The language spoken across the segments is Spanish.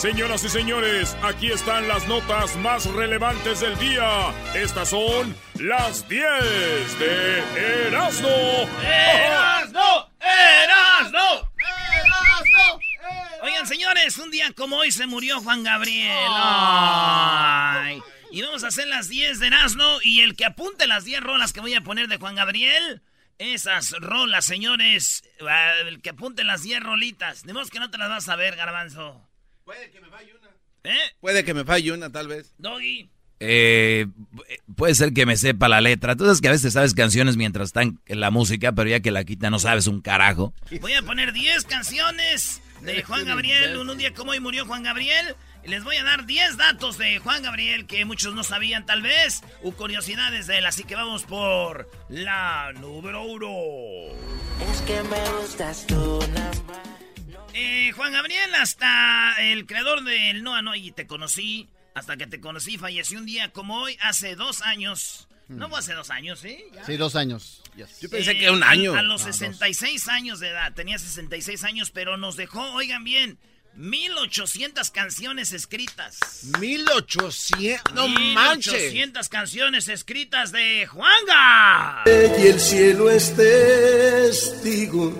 Señoras y señores, aquí están las notas más relevantes del día. Estas son las 10 de Erasmo. ¡Erasmo! ¡Erasmo! ¡Erasmo! Oigan, señores, un día como hoy se murió Juan Gabriel. Y vamos a hacer las 10 de Erasmo y el que apunte las 10 rolas que voy a poner de Juan Gabriel, esas rolas, señores, el que apunte las 10 rolitas. De modo que no te las vas a ver, garbanzo. Puede que me falle una. ¿Eh? Puede que me falle una, tal vez. Doggy. Eh, puede ser que me sepa la letra. Tú sabes que a veces sabes canciones mientras están en la música, pero ya que la quita no sabes un carajo. Voy a poner 10 canciones de Juan Gabriel. Un, un día como hoy murió Juan Gabriel. Y les voy a dar 10 datos de Juan Gabriel que muchos no sabían tal vez. O curiosidades de él. Así que vamos por la número uno. Es que me gustas tú, nada más. Eh, Juan Gabriel, hasta el creador del No No y te conocí, hasta que te conocí, falleció un día como hoy, hace dos años. No fue hace dos años, ¿sí? ¿Ya? Sí, dos años. Yes. Yo pensé Eh, que un a- año. A, los No, dos. 66 años de edad, tenía 66 años, pero nos dejó, oigan bien, 1800 canciones escritas. 1800. No manches. 1800 canciones escritas de Juanga. y el cielo es testigo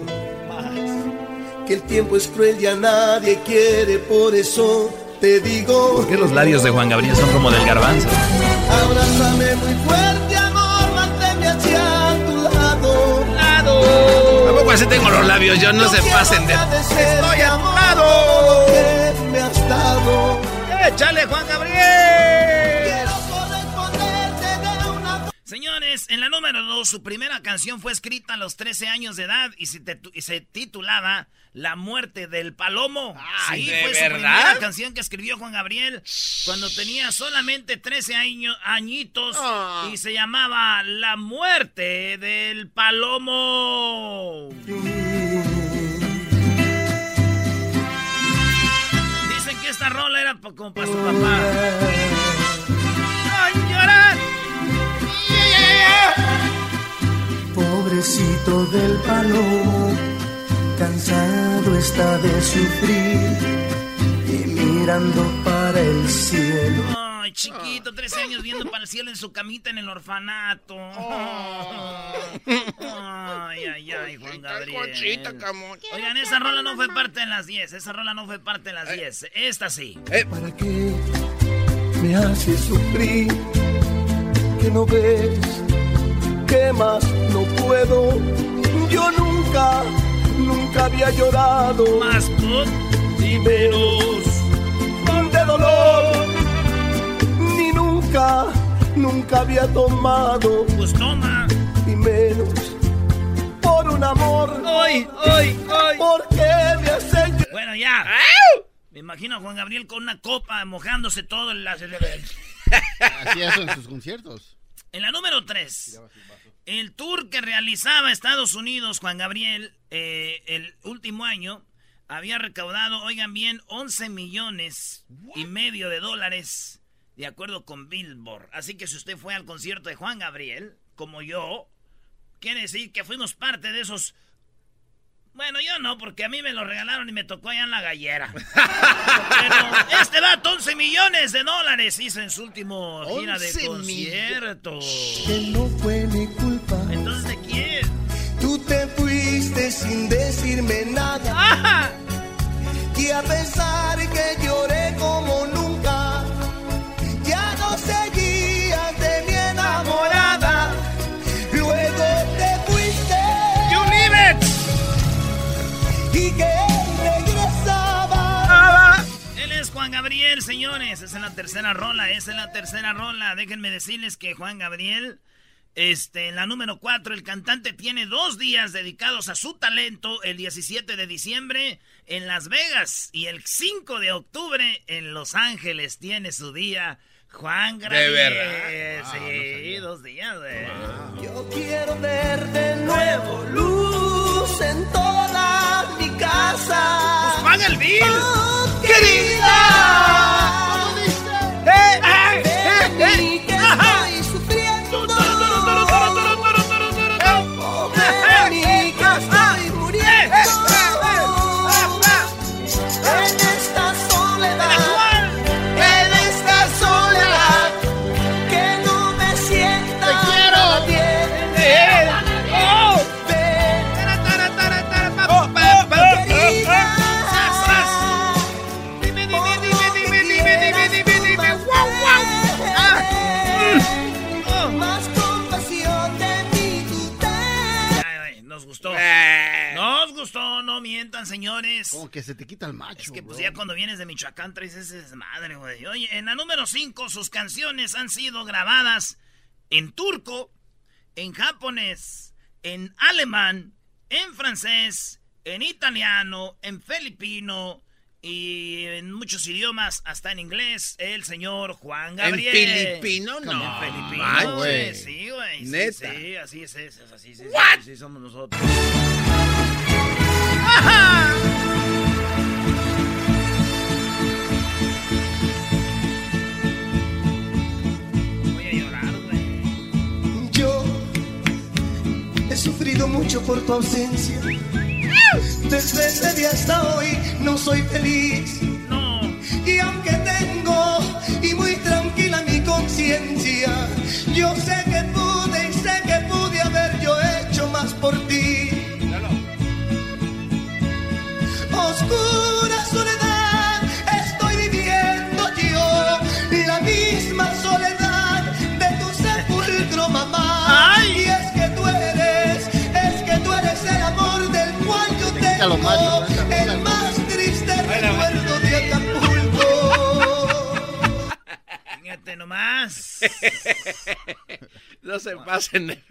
que el tiempo es cruel y a nadie quiere, por eso te digo. ¿Por qué los labios de Juan Gabriel son como del garbanzo? Abrázame muy fuerte, amor, manténme hacia tu lado. Tampoco así tengo los labios, yo no se quiero pasen de. has dado. ¡Échale, Juan Gabriel! Señores, en la número 2, su primera canción fue escrita a los 13 años de edad y se, te- y se titulaba La muerte del palomo. Ay, sí, ¿de fue su verdad? primera canción que escribió Juan Gabriel cuando tenía solamente 13 años, añitos Ah. y se llamaba La muerte del palomo. Dicen que esta rola era como para su papá. Pobrecito del palomo, cansado está de sufrir y mirando para el cielo. Ay, chiquito, 13 años viendo para el cielo en su camita en el orfanato. Ay, ay, ay, Juan Gabriel. Oigan, esa rola no fue parte de las 10. Esa rola no fue parte de las 10. Esta sí. ¿Para qué me haces sufrir? Que no ves que más no puedo. Yo nunca, nunca había llorado. Más put y menos de dolor. Ni nunca, nunca había tomado. Pues toma. Y menos por un amor. ¡Ay, ay, ay! ¿Por qué me llorar? Bueno, ya. Me imagino a Juan Gabriel con una copa mojándose todo en la... Así eso en sus conciertos. En la número 3, el tour que realizaba Estados Unidos, Juan Gabriel, eh, el último año, había recaudado, oigan bien, 11 millones y medio de dólares, de acuerdo con Billboard. Así que si usted fue al concierto de Juan Gabriel, como yo, quiere decir que fuimos parte de esos... Bueno, yo no, porque a mí me lo regalaron y me tocó allá en la gallera. Pero este vato 11 millones de dólares hizo en su último gira de 11 conciertos. Que no fue mi ¿Entonces de quién? Tú te fuiste sin decirme nada. ¡Ah! Y a pesar que lloré como nunca, ya no seguías de mi enamorada. Luego te fuiste. ¡You leave it! Y que regresaba. Ah, él es Juan Gabriel, señores. Esa es la tercera rola, esa es la tercera rola. Déjenme decirles que Juan Gabriel este, la número cuatro, el cantante tiene dos días dedicados a su talento, el 17 de diciembre en Las Vegas y el 5 de octubre en Los Ángeles tiene su día. Juan Gabriel. verdad? Sí, dos días, güey. Yo quiero ver de nuevo luz en toda mi casa. Pues paga el bill. Oh. Como que se te quita el macho. Es que pues bro. ya cuando vienes de Michoacán traes ese desmadre, güey. Oye, en la número 5 sus canciones han sido grabadas en turco, en japonés, en alemán, en francés, en italiano, en filipino y en muchos idiomas, hasta en inglés, el señor Juan Gabriel. filipino? No. En filipino, güey. Sí, güey. sí, Neta. Sí, así es, es, es así, sí, sí, What? sí, somos nosotros. Voy sufrido mucho por tu ausencia. Desde ese día hasta hoy no soy feliz. El más triste recuerdo de Acapulco. Fíjate nomás. No se pasen.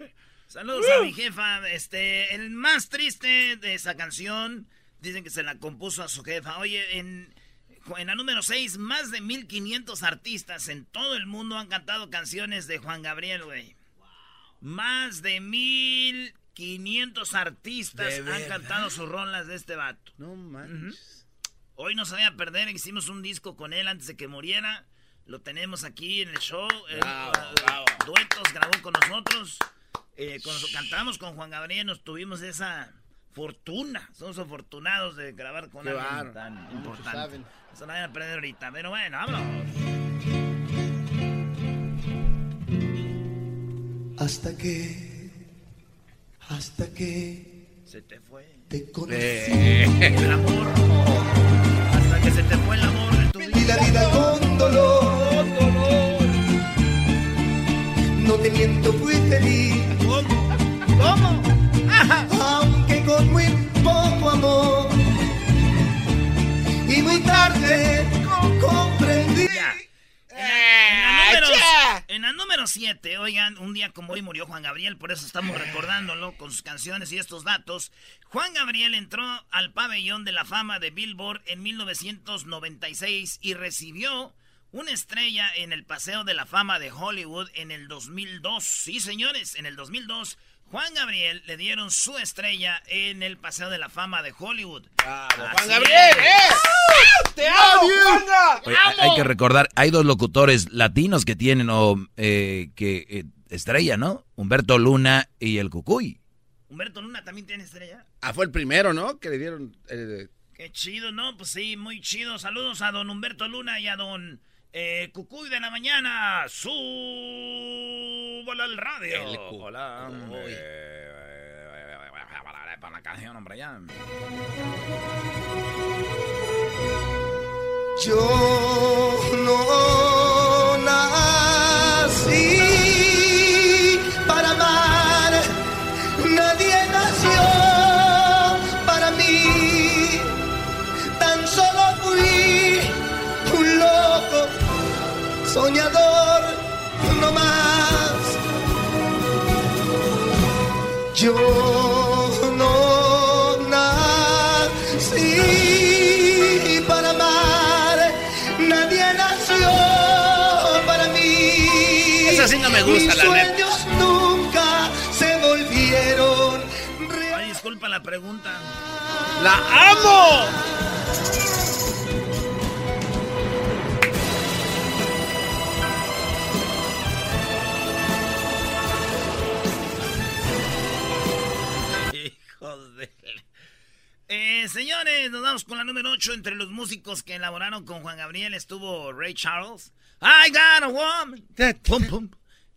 Saludos a mi jefa. Este, el más triste de esa canción, dicen que se la compuso a su jefa. Oye, en, en la número 6, más de 1500 artistas en todo el mundo han cantado canciones de Juan Gabriel, güey. Más de 1500 artistas ¿De han verdad? cantado sus rolas de este vato. No manches. Hoy no se vaya a perder, hicimos un disco con él antes de que muriera. Lo tenemos aquí en el show. Bravo, ah, bravo. Duetos, grabó con nosotros. Eh, cuando cantamos con Juan Gabriel nos tuvimos esa fortuna. Somos afortunados de grabar con Qué alguien bárbaro. tan Muchos importante. saben. Eso no a perder ahorita. Pero bueno, vámonos. Hasta que, hasta que Se te fue te conocí. el amor. Hasta que se te fue el amor de tu Y vida. la vida con dolor. No te miento, fui feliz. ¿Cómo? ¿Cómo? Ajá. Aunque con muy poco amor. Y muy tarde en la número 7, oigan, un día como hoy murió Juan Gabriel, por eso estamos recordándolo con sus canciones y estos datos. Juan Gabriel entró al pabellón de la fama de Billboard en 1996 y recibió una estrella en el Paseo de la Fama de Hollywood en el 2002. Sí, señores, en el 2002. Juan Gabriel le dieron su estrella en el Paseo de la Fama de Hollywood. Así Juan Gabriel, es. ¡Eh! ¡Te amo, Juanga! Oye, hay- hay que recordar, hay dos locutores latinos que tienen o eh, que eh, estrella, ¿no? Humberto Luna y el Cucuy. Humberto Luna también tiene estrella. Ah, fue el primero, ¿no? Que le dieron. eh, Qué chido, ¿no? Pues sí, muy chido. Saludos a don Humberto Luna y a don eh, Cucuy de la mañana. Súbala al radio. El. Hola, hombre. Para la canción, hombre, ya. Yo no nací para amar, nadie nació para mí, tan solo fui un loco, soñador, no más. Yo me gusta, Mis la neta. sueños nunca se volvieron Ay, disculpa la pregunta. ¡La amo! Hijos de... Eh, señores, nos vamos con la número 8. Entre los músicos que elaboraron con Juan Gabriel estuvo Ray Charles. I got a woman. Pum, pum.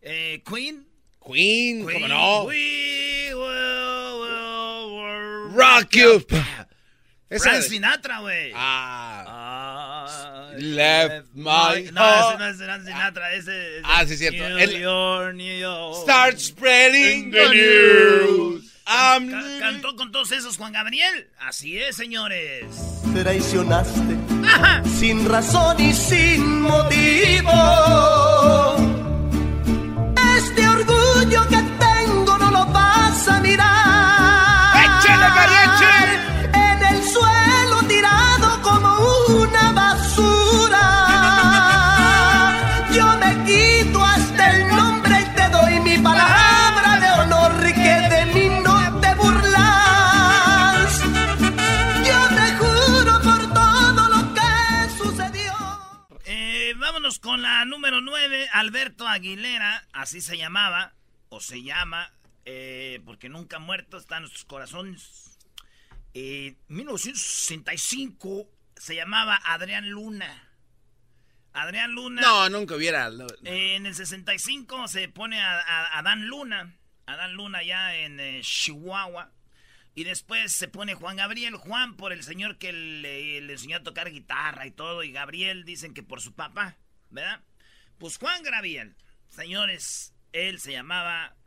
Eh, Queen. Queen, Queen. ¿cómo no? We will, will, will Rock you. Esa Frank Sinatra, güey. Ah, I left my No, heart. ese no es Frank Sinatra. Ese, ese Ah, sí, cierto. New El- York, New York. Start spreading In the news. I'm Ca- cantó con todos esos Juan Gabriel. Así es, señores. Traicionaste Ajá. sin razón y sin motivo. Este orgullo la número 9, Alberto Aguilera, así se llamaba, o se llama, eh, porque nunca ha muerto, está en nuestros corazones. Eh, 1965 se llamaba Adrián Luna. Adrián Luna. No, nunca hubiera. no. Eh, en el 65 se pone a, a- Adán Luna. Adán Luna ya en eh, Chihuahua. Y después se pone Juan Gabriel. Juan por el señor que le, le enseñó a tocar guitarra y todo. Y Gabriel dicen que por su papá. ¿Verdad? Pues Juan Gabriel. Señores, él se llamaba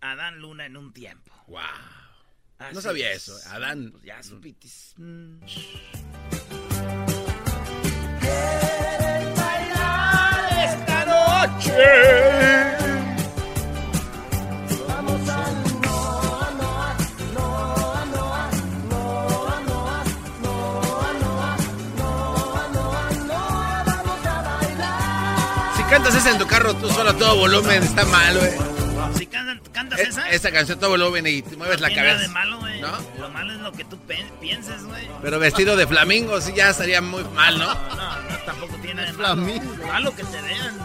Adán Luna en un tiempo. Wow. Así No sabía es. eso, Adán. Pues ya supitis. esta noche. Cantas esa en tu carro tú solo a todo volumen, está mal, güey. Si cantan- cantas Es- esa. Esta canción a todo volumen y te mueves no la tiene nada de cabeza. malo, güey. ¿No? Lo malo es lo que tú pienses, güey. Pero vestido de flamingo sí ya estaría muy mal, ¿no? No, no, tampoco tiene de malo. Flamingo. Malo que te vean.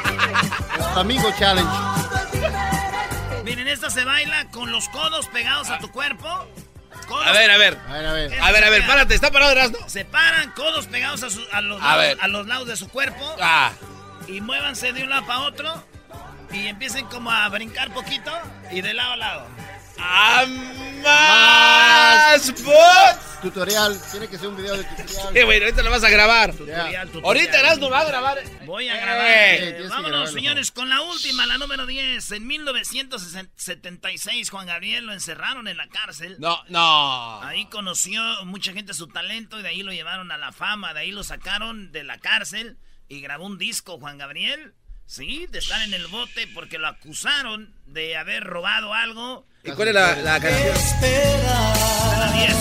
Amigo Challenge. Miren, esta se baila con los codos pegados a tu cuerpo. Codos- A ver, a ver. A ver, a ver. A ver, a ver, párate, está parado Erasmo. Se paran, codos pegados a, su- a los, A lados, ver. a los lados de su cuerpo. Ah. Y muévanse de un lado para otro. Y empiecen como a brincar poquito. Y de lado a lado. ¡A más bots! Tutorial. Tiene que ser un video de tutorial. Eh, güey, ahorita lo vas a grabar. Tutorial, tutorial. Ahorita Erasmo va a grabar. Voy a Eh, grabar. Eh, vámonos, señores, con la última, la número 10. En 1976, Juan Gabriel lo encerraron en la cárcel. No, no. Ahí conoció mucha gente su talento y de ahí lo llevaron a la fama. De ahí lo sacaron de la cárcel y grabó un disco, Juan Gabriel. Sí, de estar en el bote porque lo acusaron de haber robado algo. ¿Y cuál es la, la canción? La 10.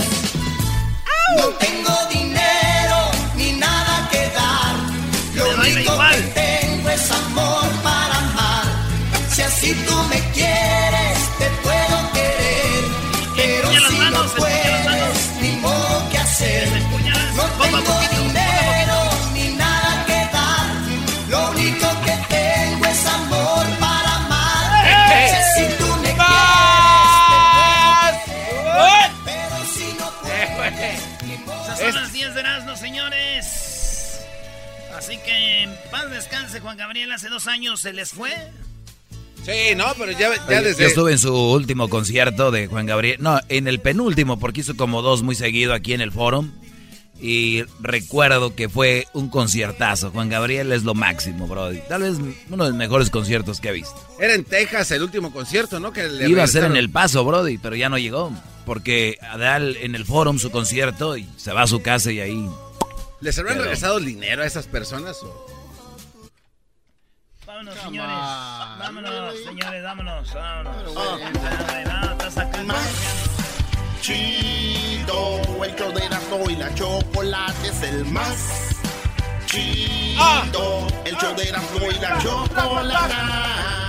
No tengo dinero ni nada que dar. Lo Te único igual. que tengo es amor para amar. Si así tú me quieres, Así que en paz descanse, Juan Gabriel. Hace dos años se les fue. Sí, no, pero ya, ya Oye, desde... Yo estuve en su último concierto de Juan Gabriel. No, en el penúltimo, porque hizo como dos muy seguido aquí en el Forum. Y recuerdo que fue un conciertazo. Juan Gabriel es lo máximo, Brody. Tal vez uno de los mejores conciertos que he visto. Era en Texas el último concierto, ¿no? Que le Iba a ser en. El Paso, Brody, pero ya no llegó. Porque Adal en el Forum su concierto y se va a su casa y ahí. ¿Les habrán Pero... regresado el dinero a esas personas o.? Vámonos, señores. Vámonos, señores, vámonos. Vámonos. Oh, chido, el choderazo y la chocolate es el más chido. Ah. El choderazo y la ah. chocolate.